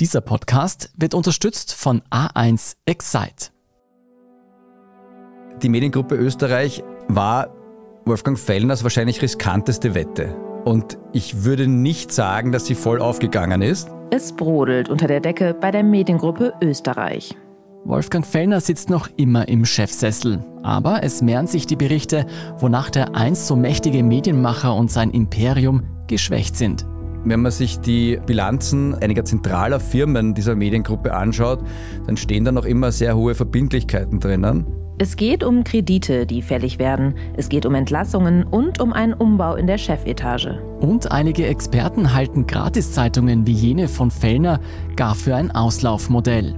Dieser Podcast wird unterstützt von A1 Excite. Die Mediengruppe Österreich war Wolfgang Fellners wahrscheinlich riskanteste Wette. Und ich würde nicht sagen, dass sie voll aufgegangen ist. Es brodelt unter der Decke bei der Mediengruppe Österreich. Wolfgang Fellner sitzt noch immer im Chefsessel. Aber es mehren sich die Berichte, wonach der einst so mächtige Medienmacher und sein Imperium geschwächt sind. Wenn man sich die Bilanzen einiger zentraler Firmen dieser Mediengruppe anschaut, dann stehen da noch immer sehr hohe Verbindlichkeiten drinnen. Es geht um Kredite, die fällig werden. Es geht um Entlassungen und um einen Umbau in der Chefetage. Und einige Experten halten Gratiszeitungen wie jene von Fellner gar für ein Auslaufmodell.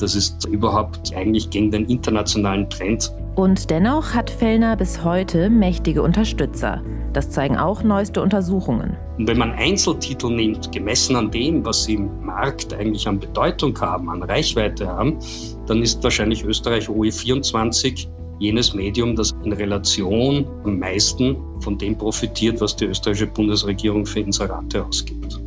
Das ist überhaupt eigentlich gegen den internationalen Trend. Und dennoch hat Fellner bis heute mächtige Unterstützer. Das zeigen auch neueste Untersuchungen. Und wenn man Einzeltitel nimmt, gemessen an dem, was sie im Markt eigentlich an Bedeutung haben, an Reichweite haben, dann ist wahrscheinlich Österreich OE24 jenes Medium, das in Relation am meisten von dem profitiert, was die österreichische Bundesregierung für Inserate ausgibt.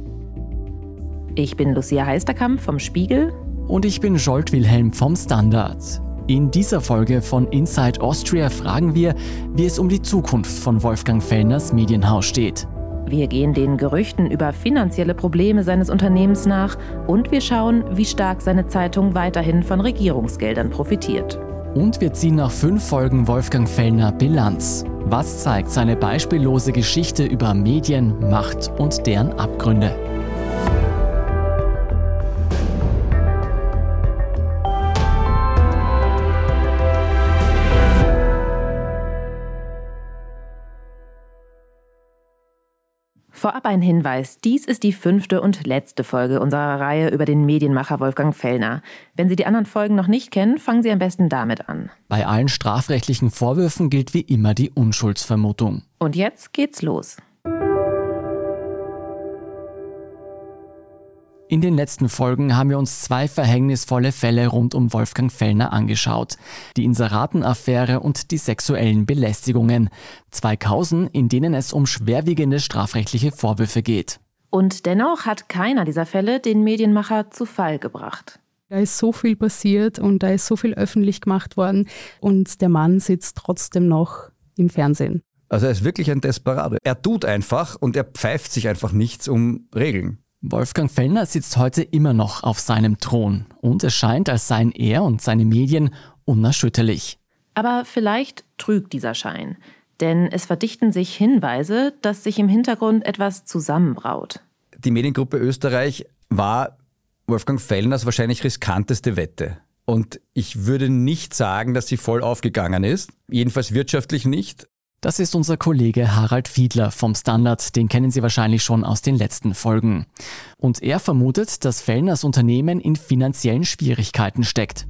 Ich bin Lucia Heisterkamp vom Spiegel. Und ich bin Jolt Wilhelm vom Standard. In dieser Folge von Inside Austria fragen wir, wie es um die Zukunft von Wolfgang Fellners Medienhaus steht. Wir gehen den Gerüchten über finanzielle Probleme seines Unternehmens nach und wir schauen, wie stark seine Zeitung weiterhin von Regierungsgeldern profitiert. Und wir ziehen nach fünf Folgen Wolfgang Fellner Bilanz. Was zeigt seine beispiellose Geschichte über Medien, Macht und deren Abgründe? Vorab ein Hinweis. Dies ist die fünfte und letzte Folge unserer Reihe über den Medienmacher Wolfgang Fellner. Wenn Sie die anderen Folgen noch nicht kennen, fangen Sie am besten damit an. Bei allen strafrechtlichen Vorwürfen gilt wie immer die Unschuldsvermutung. Und jetzt geht's los. In den letzten Folgen haben wir uns zwei verhängnisvolle Fälle rund um Wolfgang Fellner angeschaut. Die Inseratenaffäre und die sexuellen Belästigungen. Zwei Kausen, in denen es um schwerwiegende strafrechtliche Vorwürfe geht. Und dennoch hat keiner dieser Fälle den Medienmacher zu Fall gebracht. Da ist so viel passiert und da ist so viel öffentlich gemacht worden und der Mann sitzt trotzdem noch im Fernsehen. Also er ist wirklich ein Desperado. Er tut einfach und er pfeift sich einfach nichts um Regeln. Wolfgang Fellner sitzt heute immer noch auf seinem Thron und es scheint, als seien er und seine Medien unerschütterlich. Aber vielleicht trügt dieser Schein, denn es verdichten sich Hinweise, dass sich im Hintergrund etwas zusammenbraut. Die Mediengruppe Österreich war Wolfgang Fellners wahrscheinlich riskanteste Wette. Und ich würde nicht sagen, dass sie voll aufgegangen ist. Jedenfalls wirtschaftlich nicht. Das ist unser Kollege Harald Fiedler vom Standard, den kennen Sie wahrscheinlich schon aus den letzten Folgen. Und er vermutet, dass Fellners Unternehmen in finanziellen Schwierigkeiten steckt.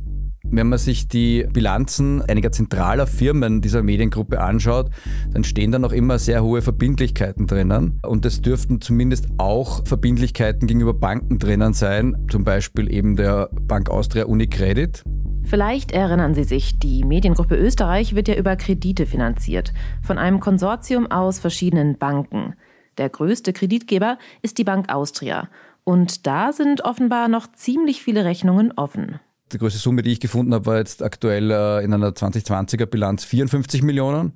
Wenn man sich die Bilanzen einiger zentraler Firmen dieser Mediengruppe anschaut, dann stehen da noch immer sehr hohe Verbindlichkeiten drinnen. Und es dürften zumindest auch Verbindlichkeiten gegenüber Banken drinnen sein, zum Beispiel eben der Bank Austria Unicredit. Vielleicht erinnern Sie sich, die Mediengruppe Österreich wird ja über Kredite finanziert, von einem Konsortium aus verschiedenen Banken. Der größte Kreditgeber ist die Bank Austria. Und da sind offenbar noch ziemlich viele Rechnungen offen. Die größte Summe, die ich gefunden habe, war jetzt aktuell äh, in einer 2020er Bilanz 54 Millionen.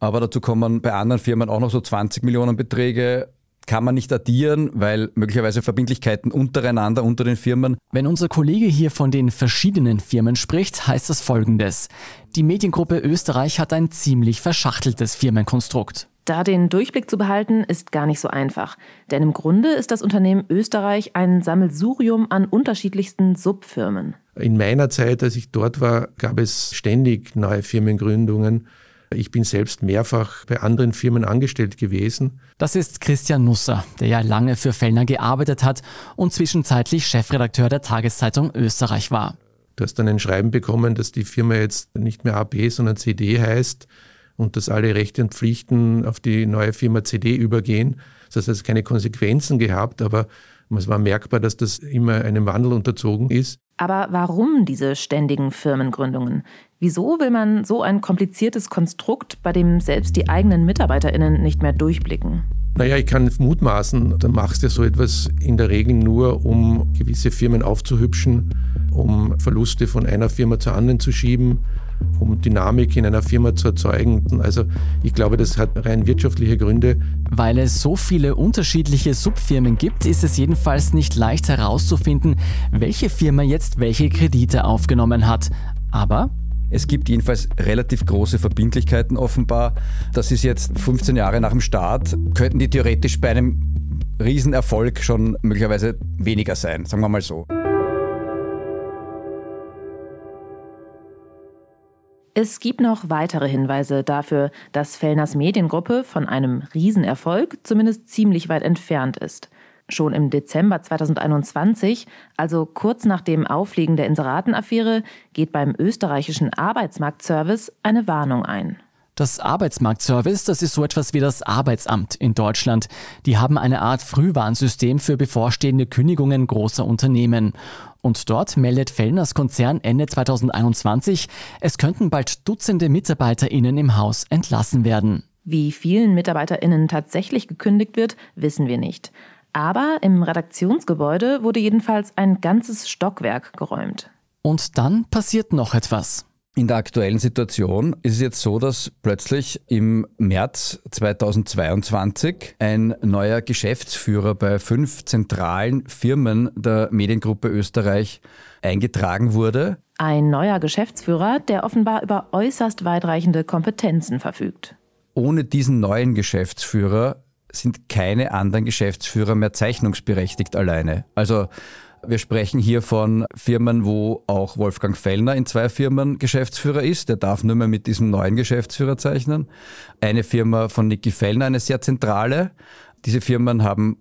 Aber dazu kommen bei anderen Firmen auch noch so 20 Millionen Beträge kann man nicht addieren, weil möglicherweise Verbindlichkeiten untereinander, unter den Firmen. Wenn unser Kollege hier von den verschiedenen Firmen spricht, heißt das folgendes. Die Mediengruppe Österreich hat ein ziemlich verschachteltes Firmenkonstrukt. Da den Durchblick zu behalten, ist gar nicht so einfach. Denn im Grunde ist das Unternehmen Österreich ein Sammelsurium an unterschiedlichsten Subfirmen. In meiner Zeit, als ich dort war, gab es ständig neue Firmengründungen. Ich bin selbst mehrfach bei anderen Firmen angestellt gewesen. Das ist Christian Nusser, der ja lange für Fellner gearbeitet hat und zwischenzeitlich Chefredakteur der Tageszeitung Österreich war. Du hast dann ein Schreiben bekommen, dass die Firma jetzt nicht mehr AB, sondern CD heißt und dass alle Rechte und Pflichten auf die neue Firma CD übergehen. Das heißt, es hat keine Konsequenzen gehabt, aber es war merkbar, dass das immer einem Wandel unterzogen ist. Aber warum diese ständigen Firmengründungen? Wieso will man so ein kompliziertes Konstrukt, bei dem selbst die eigenen MitarbeiterInnen nicht mehr durchblicken? Naja, ich kann mutmaßen, dann machst du so etwas in der Regel nur, um gewisse Firmen aufzuhübschen, um Verluste von einer Firma zur anderen zu schieben, um Dynamik in einer Firma zu erzeugen. Also ich glaube, das hat rein wirtschaftliche Gründe. Weil es so viele unterschiedliche Subfirmen gibt, ist es jedenfalls nicht leicht herauszufinden, welche Firma jetzt welche Kredite aufgenommen hat. Aber es gibt jedenfalls relativ große Verbindlichkeiten offenbar. Das ist jetzt 15 Jahre nach dem Start, könnten die theoretisch bei einem Riesenerfolg schon möglicherweise weniger sein, sagen wir mal so. Es gibt noch weitere Hinweise dafür, dass Fellners Mediengruppe von einem Riesenerfolg zumindest ziemlich weit entfernt ist. Schon im Dezember 2021, also kurz nach dem Aufliegen der Inseratenaffäre, geht beim österreichischen Arbeitsmarktservice eine Warnung ein. Das Arbeitsmarktservice, das ist so etwas wie das Arbeitsamt in Deutschland. Die haben eine Art Frühwarnsystem für bevorstehende Kündigungen großer Unternehmen. Und dort meldet Fellners Konzern Ende 2021, es könnten bald Dutzende MitarbeiterInnen im Haus entlassen werden. Wie vielen MitarbeiterInnen tatsächlich gekündigt wird, wissen wir nicht. Aber im Redaktionsgebäude wurde jedenfalls ein ganzes Stockwerk geräumt. Und dann passiert noch etwas. In der aktuellen Situation ist es jetzt so, dass plötzlich im März 2022 ein neuer Geschäftsführer bei fünf zentralen Firmen der Mediengruppe Österreich eingetragen wurde. Ein neuer Geschäftsführer, der offenbar über äußerst weitreichende Kompetenzen verfügt. Ohne diesen neuen Geschäftsführer sind keine anderen Geschäftsführer mehr zeichnungsberechtigt alleine. Also wir sprechen hier von Firmen, wo auch Wolfgang Fellner in zwei Firmen Geschäftsführer ist. Der darf nur mehr mit diesem neuen Geschäftsführer zeichnen. Eine Firma von Niki Fellner, eine sehr zentrale. Diese Firmen haben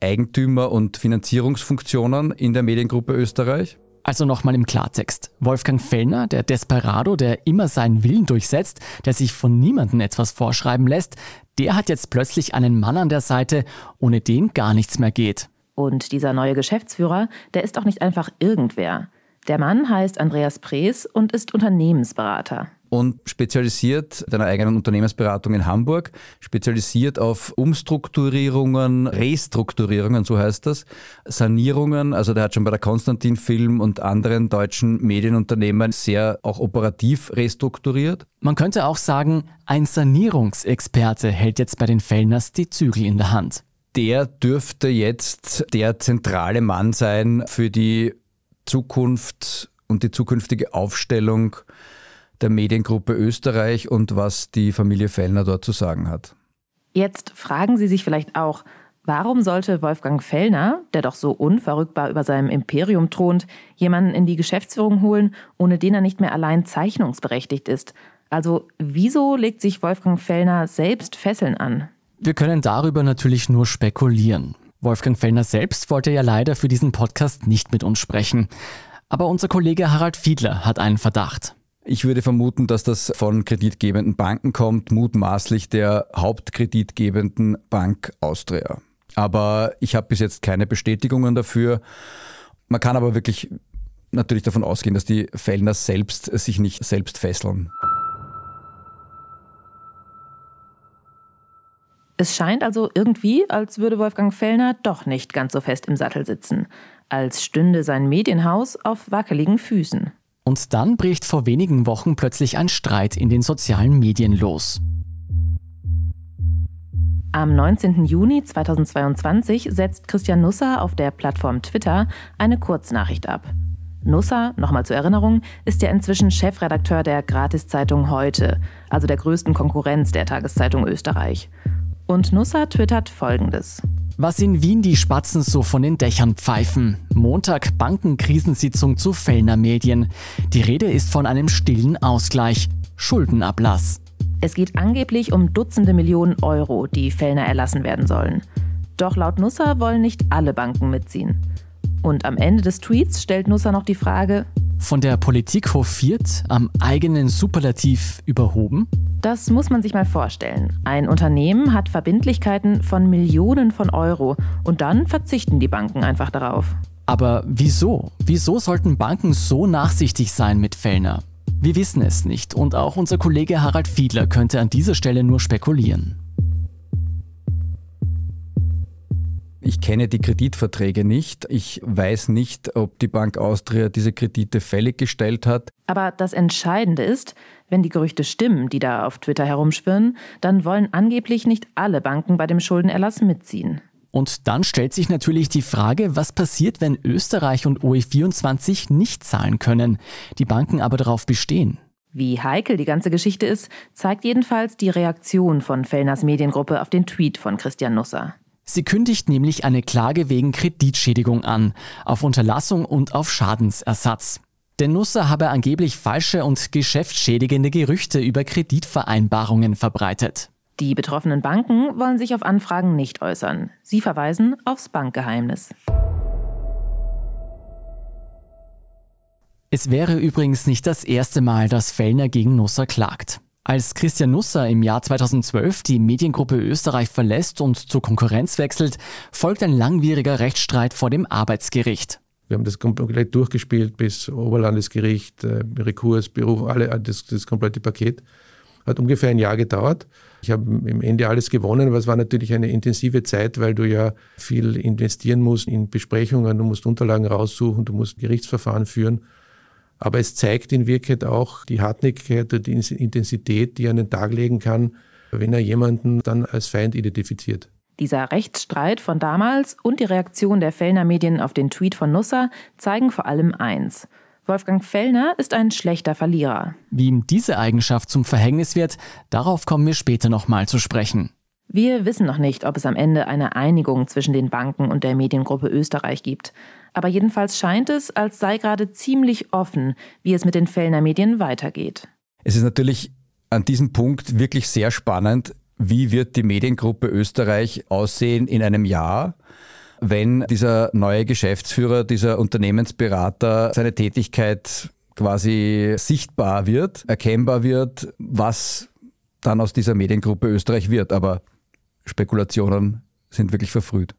Eigentümer und Finanzierungsfunktionen in der Mediengruppe Österreich. Also nochmal im Klartext. Wolfgang Fellner, der Desperado, der immer seinen Willen durchsetzt, der sich von niemandem etwas vorschreiben lässt, der hat jetzt plötzlich einen Mann an der Seite, ohne den gar nichts mehr geht. Und dieser neue Geschäftsführer, der ist auch nicht einfach irgendwer. Der Mann heißt Andreas Prees und ist Unternehmensberater und spezialisiert deiner eigenen Unternehmensberatung in Hamburg, spezialisiert auf Umstrukturierungen, Restrukturierungen, so heißt das, Sanierungen. Also der hat schon bei der Konstantin Film und anderen deutschen Medienunternehmen sehr auch operativ restrukturiert. Man könnte auch sagen, ein Sanierungsexperte hält jetzt bei den Fellners die Zügel in der Hand. Der dürfte jetzt der zentrale Mann sein für die Zukunft und die zukünftige Aufstellung der Mediengruppe Österreich und was die Familie Fellner dort zu sagen hat. Jetzt fragen Sie sich vielleicht auch, warum sollte Wolfgang Fellner, der doch so unverrückbar über seinem Imperium thront, jemanden in die Geschäftsführung holen, ohne den er nicht mehr allein zeichnungsberechtigt ist? Also wieso legt sich Wolfgang Fellner selbst Fesseln an? Wir können darüber natürlich nur spekulieren. Wolfgang Fellner selbst wollte ja leider für diesen Podcast nicht mit uns sprechen. Aber unser Kollege Harald Fiedler hat einen Verdacht. Ich würde vermuten, dass das von kreditgebenden Banken kommt, mutmaßlich der hauptkreditgebenden Bank Austria. Aber ich habe bis jetzt keine Bestätigungen dafür. Man kann aber wirklich natürlich davon ausgehen, dass die Fellner selbst sich nicht selbst fesseln. Es scheint also irgendwie, als würde Wolfgang Fellner doch nicht ganz so fest im Sattel sitzen, als stünde sein Medienhaus auf wackeligen Füßen. Und dann bricht vor wenigen Wochen plötzlich ein Streit in den sozialen Medien los. Am 19. Juni 2022 setzt Christian Nusser auf der Plattform Twitter eine Kurznachricht ab. Nusser, nochmal zur Erinnerung, ist ja inzwischen Chefredakteur der Gratiszeitung Heute, also der größten Konkurrenz der Tageszeitung Österreich. Und Nusser twittert folgendes. Was in Wien die Spatzen so von den Dächern pfeifen. Montag Bankenkrisensitzung zu Fellner Medien. Die Rede ist von einem stillen Ausgleich. Schuldenablass. Es geht angeblich um Dutzende Millionen Euro, die Fellner erlassen werden sollen. Doch laut Nusser wollen nicht alle Banken mitziehen. Und am Ende des Tweets stellt Nusser noch die Frage, von der Politik hofiert, am eigenen Superlativ überhoben? Das muss man sich mal vorstellen. Ein Unternehmen hat Verbindlichkeiten von Millionen von Euro und dann verzichten die Banken einfach darauf. Aber wieso? Wieso sollten Banken so nachsichtig sein mit Fellner? Wir wissen es nicht und auch unser Kollege Harald Fiedler könnte an dieser Stelle nur spekulieren. Ich kenne die Kreditverträge nicht. Ich weiß nicht, ob die Bank Austria diese Kredite fällig gestellt hat. Aber das Entscheidende ist, wenn die Gerüchte stimmen, die da auf Twitter herumschwirren, dann wollen angeblich nicht alle Banken bei dem Schuldenerlass mitziehen. Und dann stellt sich natürlich die Frage, was passiert, wenn Österreich und OE24 nicht zahlen können, die Banken aber darauf bestehen. Wie heikel die ganze Geschichte ist, zeigt jedenfalls die Reaktion von Fellners Mediengruppe auf den Tweet von Christian Nusser. Sie kündigt nämlich eine Klage wegen Kreditschädigung an, auf Unterlassung und auf Schadensersatz. Denn Nusser habe angeblich falsche und geschäftsschädigende Gerüchte über Kreditvereinbarungen verbreitet. Die betroffenen Banken wollen sich auf Anfragen nicht äußern. Sie verweisen aufs Bankgeheimnis. Es wäre übrigens nicht das erste Mal, dass Fellner gegen Nusser klagt. Als Christian Nusser im Jahr 2012 die Mediengruppe Österreich verlässt und zur Konkurrenz wechselt, folgt ein langwieriger Rechtsstreit vor dem Arbeitsgericht. Wir haben das komplett durchgespielt bis Oberlandesgericht, äh, Rekurs, Beruf, alle, das, das komplette Paket. Hat ungefähr ein Jahr gedauert. Ich habe im Ende alles gewonnen, aber es war natürlich eine intensive Zeit, weil du ja viel investieren musst in Besprechungen, du musst Unterlagen raussuchen, du musst Gerichtsverfahren führen. Aber es zeigt in Wirklichkeit auch die Hartnäckigkeit und die Intensität, die er an den Tag legen kann, wenn er jemanden dann als Feind identifiziert. Dieser Rechtsstreit von damals und die Reaktion der Fellner Medien auf den Tweet von Nusser zeigen vor allem eins. Wolfgang Fellner ist ein schlechter Verlierer. Wie ihm diese Eigenschaft zum Verhängnis wird, darauf kommen wir später nochmal zu sprechen. Wir wissen noch nicht, ob es am Ende eine Einigung zwischen den Banken und der Mediengruppe Österreich gibt. Aber jedenfalls scheint es, als sei gerade ziemlich offen, wie es mit den Fellner Medien weitergeht. Es ist natürlich an diesem Punkt wirklich sehr spannend, wie wird die Mediengruppe Österreich aussehen in einem Jahr, wenn dieser neue Geschäftsführer, dieser Unternehmensberater seine Tätigkeit quasi sichtbar wird, erkennbar wird, was dann aus dieser Mediengruppe Österreich wird. Aber Spekulationen sind wirklich verfrüht.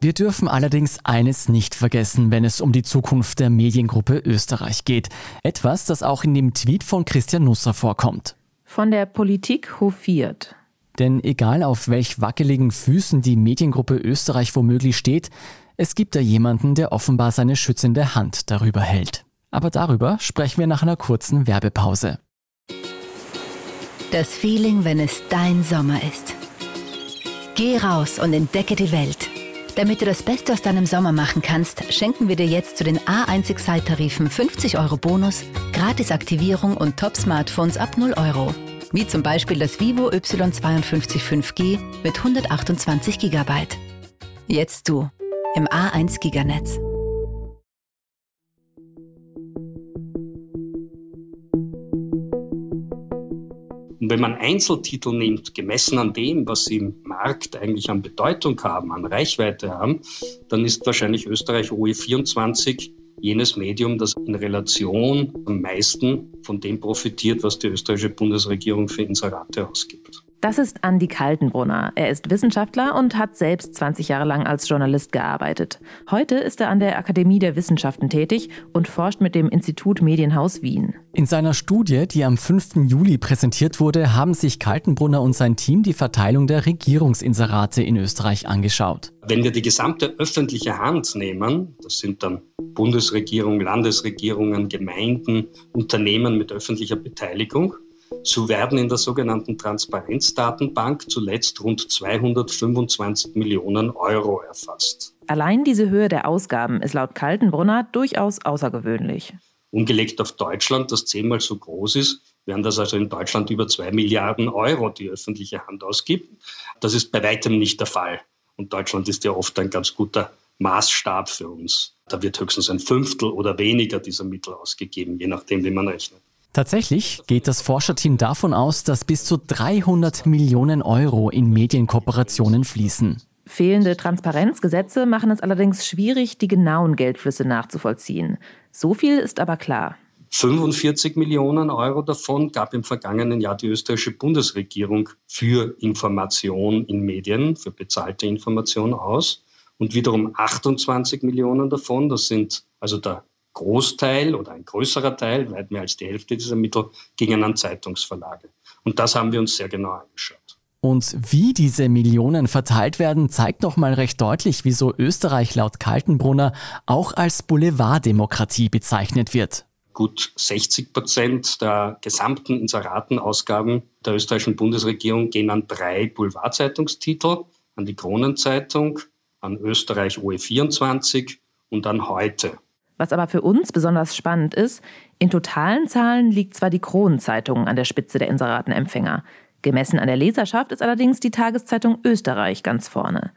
Wir dürfen allerdings eines nicht vergessen, wenn es um die Zukunft der Mediengruppe Österreich geht. Etwas, das auch in dem Tweet von Christian Nusser vorkommt. Von der Politik hofiert. Denn egal auf welch wackeligen Füßen die Mediengruppe Österreich womöglich steht, es gibt da jemanden, der offenbar seine schützende Hand darüber hält. Aber darüber sprechen wir nach einer kurzen Werbepause. Das Feeling, wenn es dein Sommer ist. Geh raus und entdecke die Welt. Damit du das Beste aus deinem Sommer machen kannst, schenken wir dir jetzt zu den A1 Excite-Tarifen 50 Euro Bonus, Gratisaktivierung und Top-Smartphones ab 0 Euro wie zum Beispiel das Vivo Y52 5G mit 128 GB. Jetzt du im A1 Giganetz. Wenn man Einzeltitel nimmt, gemessen an dem, was im Markt eigentlich an Bedeutung haben, an Reichweite haben, dann ist wahrscheinlich Österreich OE24 jenes Medium, das in Relation am meisten von dem profitiert, was die österreichische Bundesregierung für Inserate ausgibt. Das ist Andi Kaltenbrunner. Er ist Wissenschaftler und hat selbst 20 Jahre lang als Journalist gearbeitet. Heute ist er an der Akademie der Wissenschaften tätig und forscht mit dem Institut Medienhaus Wien. In seiner Studie, die am 5. Juli präsentiert wurde, haben sich Kaltenbrunner und sein Team die Verteilung der Regierungsinserate in Österreich angeschaut. Wenn wir die gesamte öffentliche Hand nehmen, das sind dann Bundesregierung, Landesregierungen, Gemeinden, Unternehmen mit öffentlicher Beteiligung, so werden in der sogenannten Transparenzdatenbank zuletzt rund 225 Millionen Euro erfasst. Allein diese Höhe der Ausgaben ist laut Kaltenbrunner durchaus außergewöhnlich. Umgelegt auf Deutschland, das zehnmal so groß ist, wären das also in Deutschland über zwei Milliarden Euro, die öffentliche Hand ausgibt. Das ist bei weitem nicht der Fall. Und Deutschland ist ja oft ein ganz guter Maßstab für uns. Da wird höchstens ein Fünftel oder weniger dieser Mittel ausgegeben, je nachdem, wie man rechnet. Tatsächlich geht das Forscherteam davon aus, dass bis zu 300 Millionen Euro in Medienkooperationen fließen. Fehlende Transparenzgesetze machen es allerdings schwierig, die genauen Geldflüsse nachzuvollziehen. So viel ist aber klar. 45 Millionen Euro davon gab im vergangenen Jahr die österreichische Bundesregierung für Information in Medien, für bezahlte Information aus. Und wiederum 28 Millionen davon, das sind also der Großteil oder ein größerer Teil, weit mehr als die Hälfte dieser Mittel, gingen an Zeitungsverlage. Und das haben wir uns sehr genau angeschaut. Und wie diese Millionen verteilt werden, zeigt nochmal recht deutlich, wieso Österreich laut Kaltenbrunner auch als Boulevarddemokratie bezeichnet wird. Gut 60 Prozent der gesamten Inseratenausgaben der österreichischen Bundesregierung gehen an drei Boulevardzeitungstitel, an die Kronenzeitung, an Österreich OE24 und an heute. Was aber für uns besonders spannend ist, in totalen Zahlen liegt zwar die Kronenzeitung an der Spitze der Inseratenempfänger. Gemessen an der Leserschaft ist allerdings die Tageszeitung Österreich ganz vorne.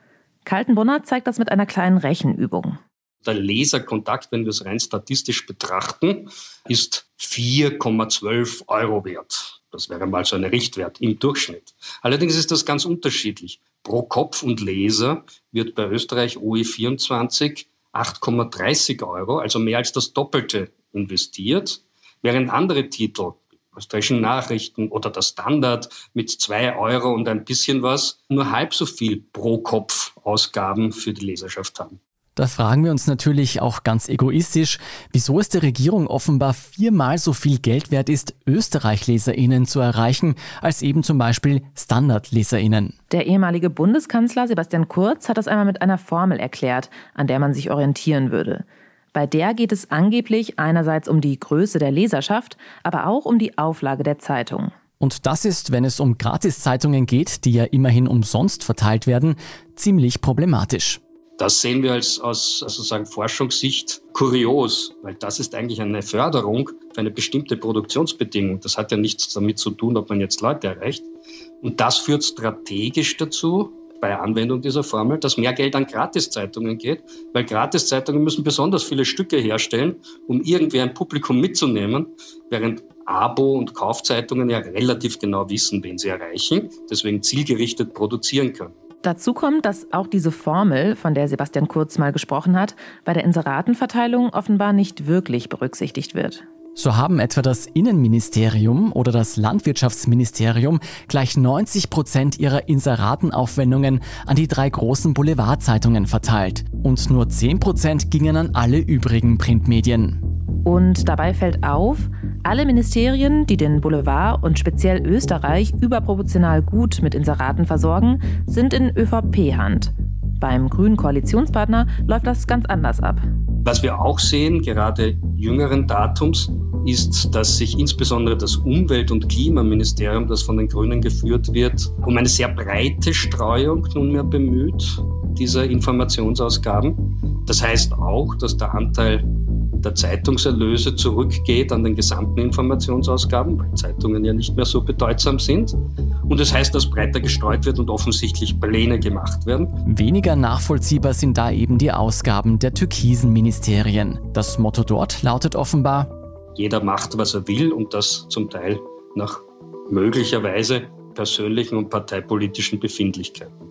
Kaltenbrunner zeigt das mit einer kleinen Rechenübung. Der Leserkontakt, wenn wir es rein statistisch betrachten, ist 4,12 Euro wert. Das wäre mal so ein Richtwert im Durchschnitt. Allerdings ist das ganz unterschiedlich. Pro Kopf und Leser wird bei Österreich OE24 8,30 Euro, also mehr als das Doppelte investiert, während andere Titel österreichischen Nachrichten oder der Standard mit zwei Euro und ein bisschen was nur halb so viel pro Kopf Ausgaben für die Leserschaft haben. Da fragen wir uns natürlich auch ganz egoistisch, wieso es der Regierung offenbar viermal so viel Geld wert ist, Österreich-LeserInnen zu erreichen, als eben zum Beispiel Standard-LeserInnen. Der ehemalige Bundeskanzler Sebastian Kurz hat das einmal mit einer Formel erklärt, an der man sich orientieren würde. Bei der geht es angeblich einerseits um die Größe der Leserschaft, aber auch um die Auflage der Zeitung. Und das ist, wenn es um Gratiszeitungen geht, die ja immerhin umsonst verteilt werden, ziemlich problematisch. Das sehen wir als, aus sozusagen Forschungssicht kurios, weil das ist eigentlich eine Förderung für eine bestimmte Produktionsbedingung. Das hat ja nichts damit zu tun, ob man jetzt Leute erreicht. Und das führt strategisch dazu, bei Anwendung dieser Formel, dass mehr Geld an Gratiszeitungen geht, weil Gratiszeitungen müssen besonders viele Stücke herstellen, um irgendwie ein Publikum mitzunehmen, während Abo- und Kaufzeitungen ja relativ genau wissen, wen sie erreichen, deswegen zielgerichtet produzieren können. Dazu kommt, dass auch diese Formel, von der Sebastian Kurz mal gesprochen hat, bei der Inseratenverteilung offenbar nicht wirklich berücksichtigt wird. So haben etwa das Innenministerium oder das Landwirtschaftsministerium gleich 90 Prozent ihrer Inseratenaufwendungen an die drei großen Boulevardzeitungen verteilt. Und nur 10 Prozent gingen an alle übrigen Printmedien. Und dabei fällt auf, alle Ministerien, die den Boulevard und speziell Österreich überproportional gut mit Inseraten versorgen, sind in ÖVP-Hand. Beim grünen Koalitionspartner läuft das ganz anders ab. Was wir auch sehen, gerade jüngeren Datums, ist, dass sich insbesondere das Umwelt- und Klimaministerium, das von den Grünen geführt wird, um eine sehr breite Streuung nunmehr bemüht, dieser Informationsausgaben. Das heißt auch, dass der Anteil der Zeitungserlöse zurückgeht an den gesamten Informationsausgaben, weil Zeitungen ja nicht mehr so bedeutsam sind. Und das heißt, dass breiter gestreut wird und offensichtlich Pläne gemacht werden. Weniger nachvollziehbar sind da eben die Ausgaben der türkisen Ministerien. Das Motto dort lautet offenbar, jeder macht, was er will und das zum Teil nach möglicherweise persönlichen und parteipolitischen Befindlichkeiten.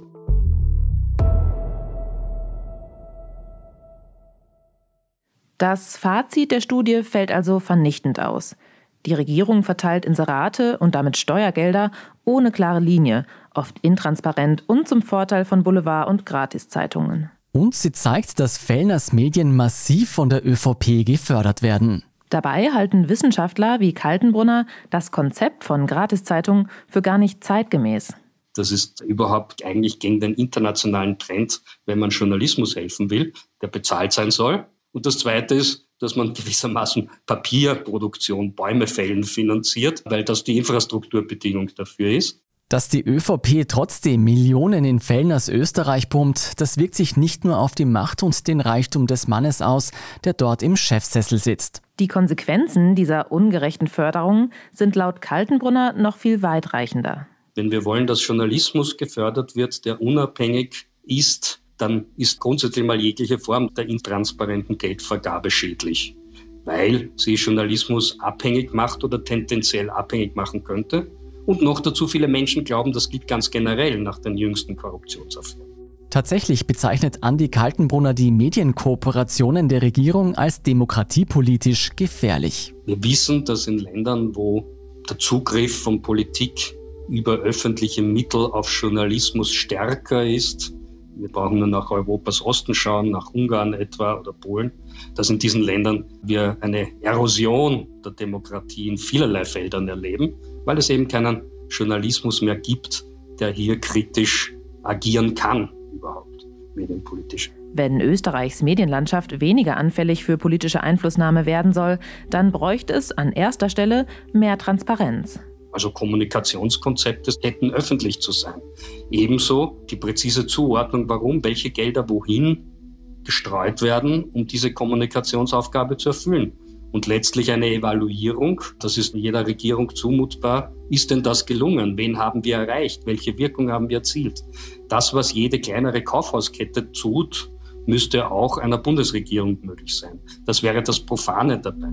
Das Fazit der Studie fällt also vernichtend aus. Die Regierung verteilt Inserate und damit Steuergelder ohne klare Linie, oft intransparent und zum Vorteil von Boulevard- und Gratiszeitungen. Und sie zeigt, dass Fellners Medien massiv von der ÖVP gefördert werden. Dabei halten Wissenschaftler wie Kaltenbrunner das Konzept von Gratiszeitungen für gar nicht zeitgemäß. Das ist überhaupt eigentlich gegen den internationalen Trend, wenn man Journalismus helfen will, der bezahlt sein soll und das Zweite ist, dass man gewissermaßen Papierproduktion, Bäume fällen finanziert, weil das die Infrastrukturbedingung dafür ist. Dass die ÖVP trotzdem Millionen in Fällen aus Österreich pumpt, das wirkt sich nicht nur auf die Macht und den Reichtum des Mannes aus, der dort im Chefsessel sitzt. Die Konsequenzen dieser ungerechten Förderung sind laut Kaltenbrunner noch viel weitreichender. Wenn wir wollen, dass Journalismus gefördert wird, der unabhängig ist, dann ist grundsätzlich mal jegliche Form der intransparenten Geldvergabe schädlich, weil sie Journalismus abhängig macht oder tendenziell abhängig machen könnte. Und noch dazu viele Menschen glauben, das gilt ganz generell nach den jüngsten Korruptionsaffären. Tatsächlich bezeichnet Andi Kaltenbrunner die Medienkooperationen der Regierung als demokratiepolitisch gefährlich. Wir wissen, dass in Ländern, wo der Zugriff von Politik über öffentliche Mittel auf Journalismus stärker ist, wir brauchen nur nach Europas Osten schauen, nach Ungarn etwa oder Polen, dass in diesen Ländern wir eine Erosion der Demokratie in vielerlei Feldern erleben, weil es eben keinen Journalismus mehr gibt, der hier kritisch agieren kann, überhaupt medienpolitisch. Wenn Österreichs Medienlandschaft weniger anfällig für politische Einflussnahme werden soll, dann bräuchte es an erster Stelle mehr Transparenz. Also Kommunikationskonzepte hätten öffentlich zu sein. Ebenso die präzise Zuordnung, warum welche Gelder wohin gestreut werden, um diese Kommunikationsaufgabe zu erfüllen. Und letztlich eine Evaluierung, das ist jeder Regierung zumutbar. Ist denn das gelungen? Wen haben wir erreicht? Welche Wirkung haben wir erzielt? Das, was jede kleinere Kaufhauskette tut, müsste auch einer Bundesregierung möglich sein. Das wäre das Profane dabei.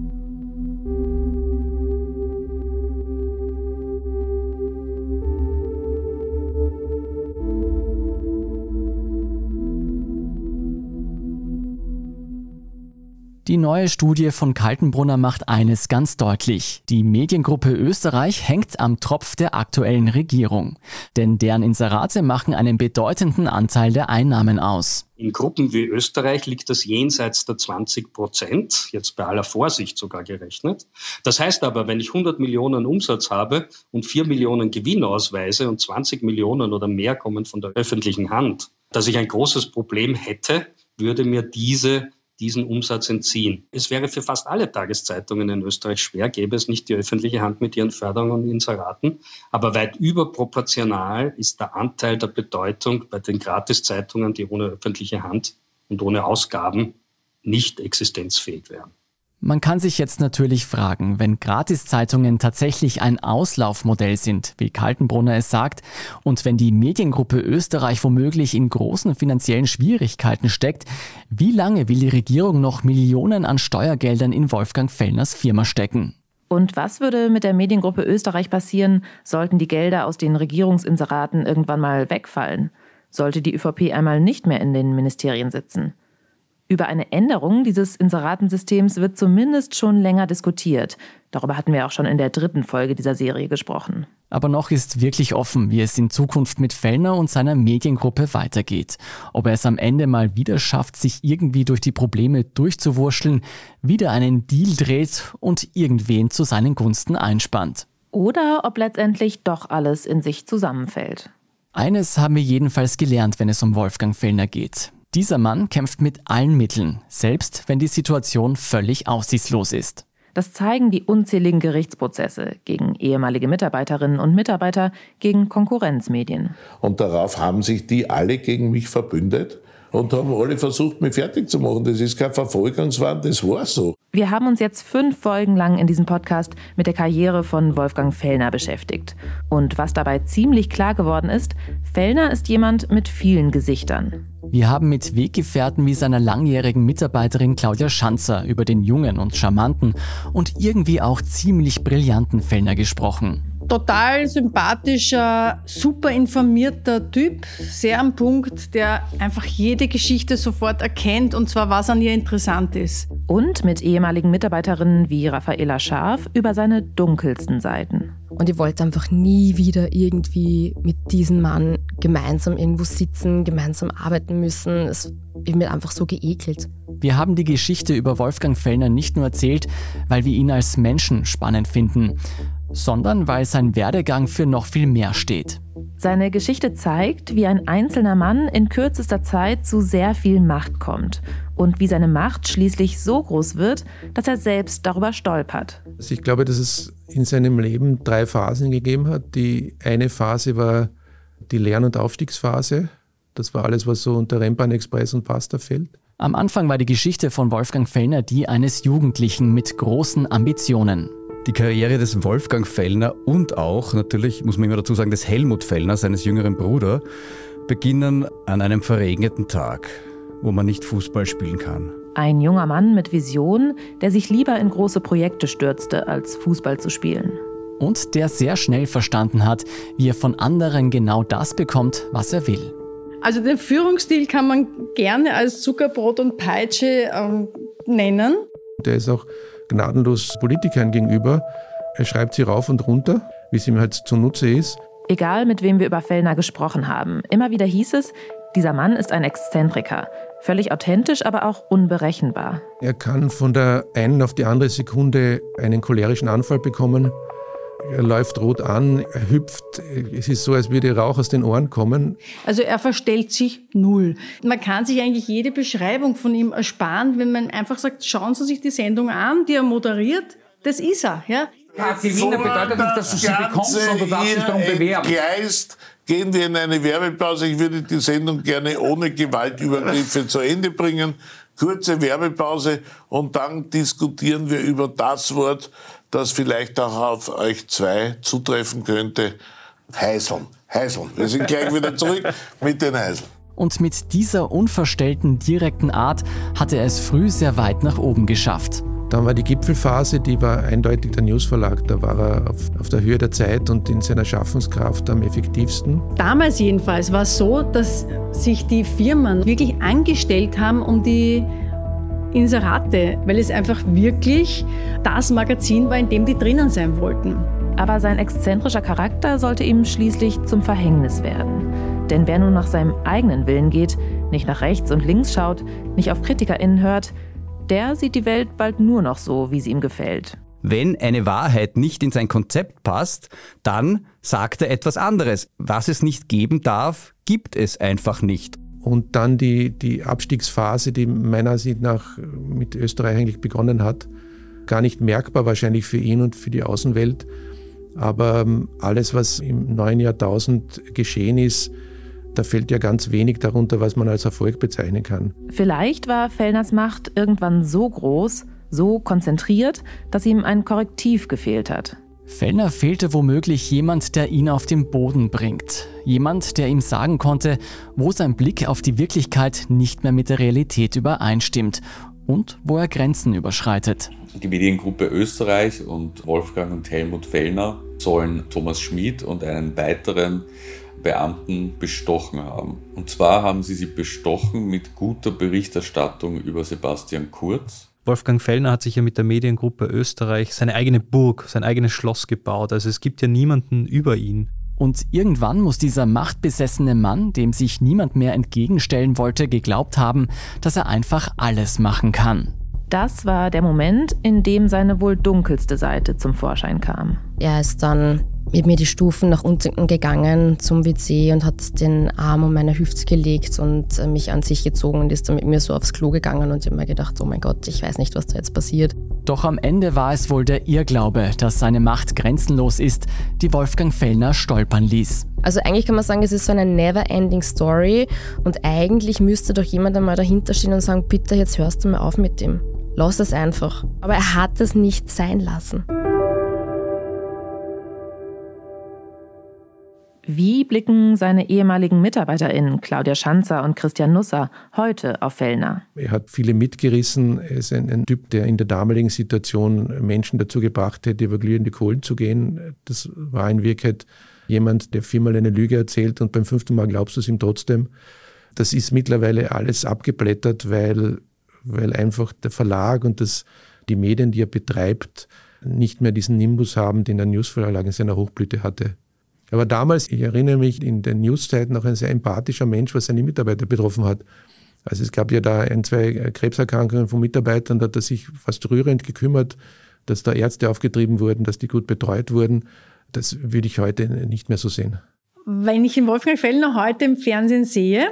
Die neue Studie von Kaltenbrunner macht eines ganz deutlich. Die Mediengruppe Österreich hängt am Tropf der aktuellen Regierung. Denn deren Inserate machen einen bedeutenden Anteil der Einnahmen aus. In Gruppen wie Österreich liegt das jenseits der 20 Prozent, jetzt bei aller Vorsicht sogar gerechnet. Das heißt aber, wenn ich 100 Millionen Umsatz habe und 4 Millionen Gewinn ausweise und 20 Millionen oder mehr kommen von der öffentlichen Hand, dass ich ein großes Problem hätte, würde mir diese diesen Umsatz entziehen. Es wäre für fast alle Tageszeitungen in Österreich schwer, gäbe es nicht die öffentliche Hand mit ihren Förderungen und Inseraten. Aber weit überproportional ist der Anteil der Bedeutung bei den Gratiszeitungen, die ohne öffentliche Hand und ohne Ausgaben nicht existenzfähig wären. Man kann sich jetzt natürlich fragen, wenn Gratiszeitungen tatsächlich ein Auslaufmodell sind, wie Kaltenbrunner es sagt, und wenn die Mediengruppe Österreich womöglich in großen finanziellen Schwierigkeiten steckt, wie lange will die Regierung noch Millionen an Steuergeldern in Wolfgang Fellners Firma stecken? Und was würde mit der Mediengruppe Österreich passieren, sollten die Gelder aus den Regierungsinseraten irgendwann mal wegfallen? Sollte die ÖVP einmal nicht mehr in den Ministerien sitzen? Über eine Änderung dieses Inseratensystems wird zumindest schon länger diskutiert. Darüber hatten wir auch schon in der dritten Folge dieser Serie gesprochen. Aber noch ist wirklich offen, wie es in Zukunft mit Fellner und seiner Mediengruppe weitergeht. Ob er es am Ende mal wieder schafft, sich irgendwie durch die Probleme durchzuwurschteln, wieder einen Deal dreht und irgendwen zu seinen Gunsten einspannt. Oder ob letztendlich doch alles in sich zusammenfällt. Eines haben wir jedenfalls gelernt, wenn es um Wolfgang Fellner geht. Dieser Mann kämpft mit allen Mitteln, selbst wenn die Situation völlig aussichtslos ist. Das zeigen die unzähligen Gerichtsprozesse gegen ehemalige Mitarbeiterinnen und Mitarbeiter, gegen Konkurrenzmedien. Und darauf haben sich die alle gegen mich verbündet und haben alle versucht, mich fertig zu machen. Das ist kein Verfolgungswahn, das war so. Wir haben uns jetzt fünf Folgen lang in diesem Podcast mit der Karriere von Wolfgang Fellner beschäftigt. Und was dabei ziemlich klar geworden ist, Fellner ist jemand mit vielen Gesichtern. Wir haben mit Weggefährten wie seiner langjährigen Mitarbeiterin Claudia Schanzer über den jungen und charmanten und irgendwie auch ziemlich brillanten Fellner gesprochen total sympathischer, super informierter Typ, sehr am Punkt, der einfach jede Geschichte sofort erkennt und zwar was an ihr interessant ist. Und mit ehemaligen Mitarbeiterinnen wie Raffaela Scharf über seine dunkelsten Seiten. Und ich wollte einfach nie wieder irgendwie mit diesem Mann gemeinsam irgendwo sitzen, gemeinsam arbeiten müssen. Es ich bin einfach so geekelt. Wir haben die Geschichte über Wolfgang Fellner nicht nur erzählt, weil wir ihn als Menschen spannend finden sondern weil sein Werdegang für noch viel mehr steht. Seine Geschichte zeigt, wie ein einzelner Mann in kürzester Zeit zu sehr viel Macht kommt und wie seine Macht schließlich so groß wird, dass er selbst darüber stolpert. Also ich glaube, dass es in seinem Leben drei Phasen gegeben hat. Die eine Phase war die Lern- und Aufstiegsphase. Das war alles, was so unter Rennbahn Express und Pasta fällt. Am Anfang war die Geschichte von Wolfgang Fellner die eines Jugendlichen mit großen Ambitionen. Die Karriere des Wolfgang Fellner und auch natürlich, muss man immer dazu sagen, des Helmut Fellner, seines jüngeren Bruders, beginnen an einem verregneten Tag, wo man nicht Fußball spielen kann. Ein junger Mann mit Vision, der sich lieber in große Projekte stürzte, als Fußball zu spielen. Und der sehr schnell verstanden hat, wie er von anderen genau das bekommt, was er will. Also den Führungsstil kann man gerne als Zuckerbrot und Peitsche ähm, nennen. Der ist auch gnadenlos Politikern gegenüber. Er schreibt sie rauf und runter, wie es ihm halt zunutze ist. Egal, mit wem wir über Fellner gesprochen haben, immer wieder hieß es, dieser Mann ist ein Exzentriker. Völlig authentisch, aber auch unberechenbar. Er kann von der einen auf die andere Sekunde einen cholerischen Anfall bekommen er läuft rot an, er hüpft. Es ist so, als würde Rauch aus den Ohren kommen. Also er verstellt sich null. Man kann sich eigentlich jede Beschreibung von ihm ersparen, wenn man einfach sagt, schauen Sie sich die Sendung an, die er moderiert. Das ist er. Ja? Gewinner bedeutet nicht, dass du sie bekommst, sondern du darfst dich darum bewerben. Geist gehen wir in eine Werbepause. Ich würde die Sendung gerne ohne Gewaltübergriffe zu Ende bringen. Kurze Werbepause und dann diskutieren wir über das Wort, das vielleicht auch auf euch zwei zutreffen könnte. Heiseln. Heiseln. Wir sind gleich wieder zurück mit den Heiseln. Und mit dieser unverstellten, direkten Art hatte er es früh sehr weit nach oben geschafft. Dann war die Gipfelphase, die war eindeutig der Newsverlag. Da war er auf, auf, der Höhe der Zeit und in seiner Schaffenskraft am effektivsten. Damals jedenfalls war es so, dass sich die Firmen wirklich angestellt haben, um die Inserate, weil es einfach wirklich das Magazin war, in dem die drinnen sein wollten. Aber sein exzentrischer Charakter sollte ihm schließlich zum Verhängnis werden. Denn wer nun nach seinem eigenen Willen geht, nicht nach rechts und links schaut, nicht auf KritikerInnen hört, der sieht die Welt bald nur noch so, wie sie ihm gefällt. Wenn eine Wahrheit nicht in sein Konzept passt, dann sagt er etwas anderes. Was es nicht geben darf, gibt es einfach nicht. Und dann die, die Abstiegsphase, die meiner Ansicht nach mit Österreich eigentlich begonnen hat, gar nicht merkbar wahrscheinlich für ihn und für die Außenwelt. Aber ähm, alles, was im neuen Jahrtausend geschehen ist, da fällt ja ganz wenig darunter, was man als Erfolg bezeichnen kann. Vielleicht war Fellners Macht irgendwann so groß, so konzentriert, dass ihm ein Korrektiv gefehlt hat. Fellner fehlte womöglich jemand, der ihn auf den Boden bringt. Jemand, der ihm sagen konnte, wo sein Blick auf die Wirklichkeit nicht mehr mit der Realität übereinstimmt und wo er Grenzen überschreitet. Die Mediengruppe Österreich und Wolfgang und Helmut Fellner sollen Thomas Schmid und einen weiteren Beamten bestochen haben. Und zwar haben sie sie bestochen mit guter Berichterstattung über Sebastian Kurz. Wolfgang Fellner hat sich ja mit der Mediengruppe Österreich seine eigene Burg, sein eigenes Schloss gebaut. Also es gibt ja niemanden über ihn. Und irgendwann muss dieser machtbesessene Mann, dem sich niemand mehr entgegenstellen wollte, geglaubt haben, dass er einfach alles machen kann. Das war der Moment, in dem seine wohl dunkelste Seite zum Vorschein kam. Er ist dann mit mir die Stufen nach unten gegangen zum WC und hat den Arm um meine Hüfte gelegt und äh, mich an sich gezogen und ist dann mit mir so aufs Klo gegangen und mir gedacht, oh mein Gott, ich weiß nicht, was da jetzt passiert. Doch am Ende war es wohl der Irrglaube, dass seine Macht grenzenlos ist, die Wolfgang Fellner stolpern ließ. Also eigentlich kann man sagen, es ist so eine never-ending Story und eigentlich müsste doch jemand einmal dahinter stehen und sagen, bitte, jetzt hörst du mal auf mit dem. Lass es einfach. Aber er hat es nicht sein lassen. Wie blicken seine ehemaligen MitarbeiterInnen Claudia Schanzer und Christian Nusser heute auf Fellner? Er hat viele mitgerissen. Er ist ein, ein, Typ, der in der damaligen Situation Menschen dazu gebracht hätte, über glühende Kohlen zu gehen. Das war in Wirklichkeit jemand, der viermal eine Lüge erzählt und beim fünften Mal glaubst du es ihm trotzdem. Das ist mittlerweile alles abgeblättert, weil, weil einfach der Verlag und das, die Medien, die er betreibt, nicht mehr diesen Nimbus haben, den der Newsverlag in seiner Hochblüte hatte. Er war damals, ich erinnere mich, in den Newszeiten noch ein sehr empathischer Mensch, was seine Mitarbeiter betroffen hat. Also es gab ja da ein, zwei Krebserkrankungen von Mitarbeitern, da hat er sich fast rührend gekümmert, dass da Ärzte aufgetrieben wurden, dass die gut betreut wurden. Das würde ich heute nicht mehr so sehen. Wenn ich den Wolfgang Fellner heute im Fernsehen sehe,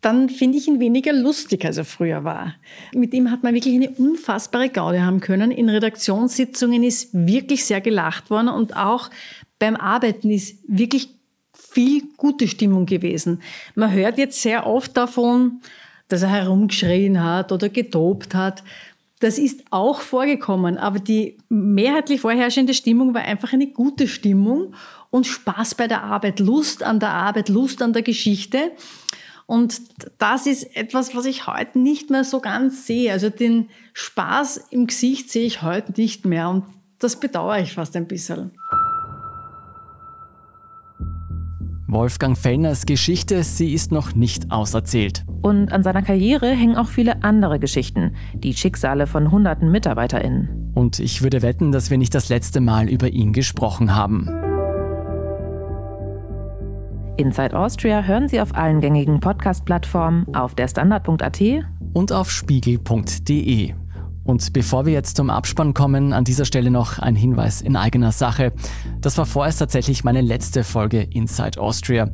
dann finde ich ihn weniger lustig, als er früher war. Mit ihm hat man wirklich eine unfassbare Gaude haben können. In Redaktionssitzungen ist wirklich sehr gelacht worden und auch beim Arbeiten ist wirklich viel gute Stimmung gewesen. Man hört jetzt sehr oft davon, dass er herumgeschrien hat oder getobt hat. Das ist auch vorgekommen, aber die mehrheitlich vorherrschende Stimmung war einfach eine gute Stimmung und Spaß bei der Arbeit, Lust an der Arbeit, Lust an der Geschichte. Und das ist etwas, was ich heute nicht mehr so ganz sehe. Also den Spaß im Gesicht sehe ich heute nicht mehr und das bedauere ich fast ein bisschen. Wolfgang Fellners Geschichte, sie ist noch nicht auserzählt. Und an seiner Karriere hängen auch viele andere Geschichten, die Schicksale von hunderten MitarbeiterInnen. Und ich würde wetten, dass wir nicht das letzte Mal über ihn gesprochen haben. Inside Austria hören Sie auf allen gängigen Podcast-Plattformen, auf der Standard.at und auf spiegel.de. Und bevor wir jetzt zum Abspann kommen, an dieser Stelle noch ein Hinweis in eigener Sache. Das war vorerst tatsächlich meine letzte Folge Inside Austria.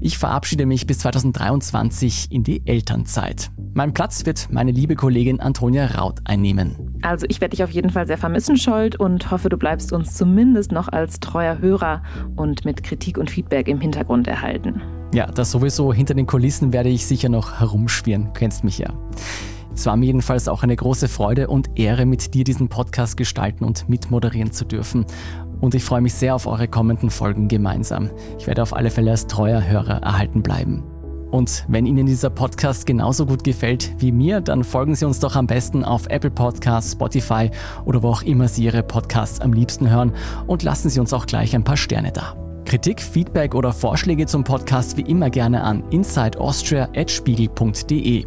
Ich verabschiede mich bis 2023 in die Elternzeit. Mein Platz wird meine liebe Kollegin Antonia Raut einnehmen. Also ich werde dich auf jeden Fall sehr vermissen, Scholt, und hoffe, du bleibst uns zumindest noch als treuer Hörer und mit Kritik und Feedback im Hintergrund erhalten. Ja, das sowieso. Hinter den Kulissen werde ich sicher noch herumschwirren. Kennst mich ja. Es war mir jedenfalls auch eine große Freude und Ehre, mit dir diesen Podcast gestalten und mitmoderieren zu dürfen. Und ich freue mich sehr auf eure kommenden Folgen gemeinsam. Ich werde auf alle Fälle als treuer Hörer erhalten bleiben. Und wenn Ihnen dieser Podcast genauso gut gefällt wie mir, dann folgen Sie uns doch am besten auf Apple Podcasts, Spotify oder wo auch immer Sie Ihre Podcasts am liebsten hören und lassen Sie uns auch gleich ein paar Sterne da. Kritik, Feedback oder Vorschläge zum Podcast wie immer gerne an insideaustria.spiegel.de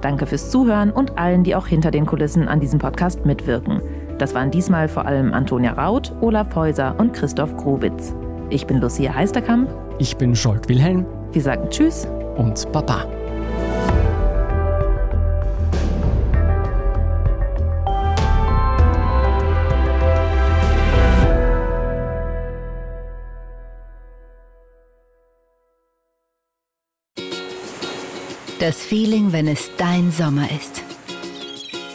Danke fürs Zuhören und allen, die auch hinter den Kulissen an diesem Podcast mitwirken. Das waren diesmal vor allem Antonia Raut, Olaf Häuser und Christoph Grubitz. Ich bin Lucia Heisterkamp. Ich bin Scholt Wilhelm. Wir sagen Tschüss und Baba. Das Feeling, wenn es dein Sommer ist.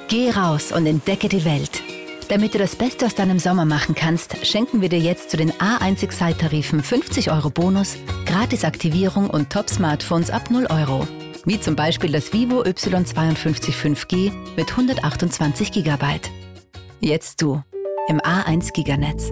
Geh raus und entdecke die Welt. Damit du das Beste aus deinem Sommer machen kannst, schenken wir dir jetzt zu den A1 Excite-Tarifen 50 Euro Bonus, Gratisaktivierung und Top-Smartphones ab 0 Euro. Wie zum Beispiel das Vivo Y52 5G mit 128 GB. Jetzt du im A1 Giganetz.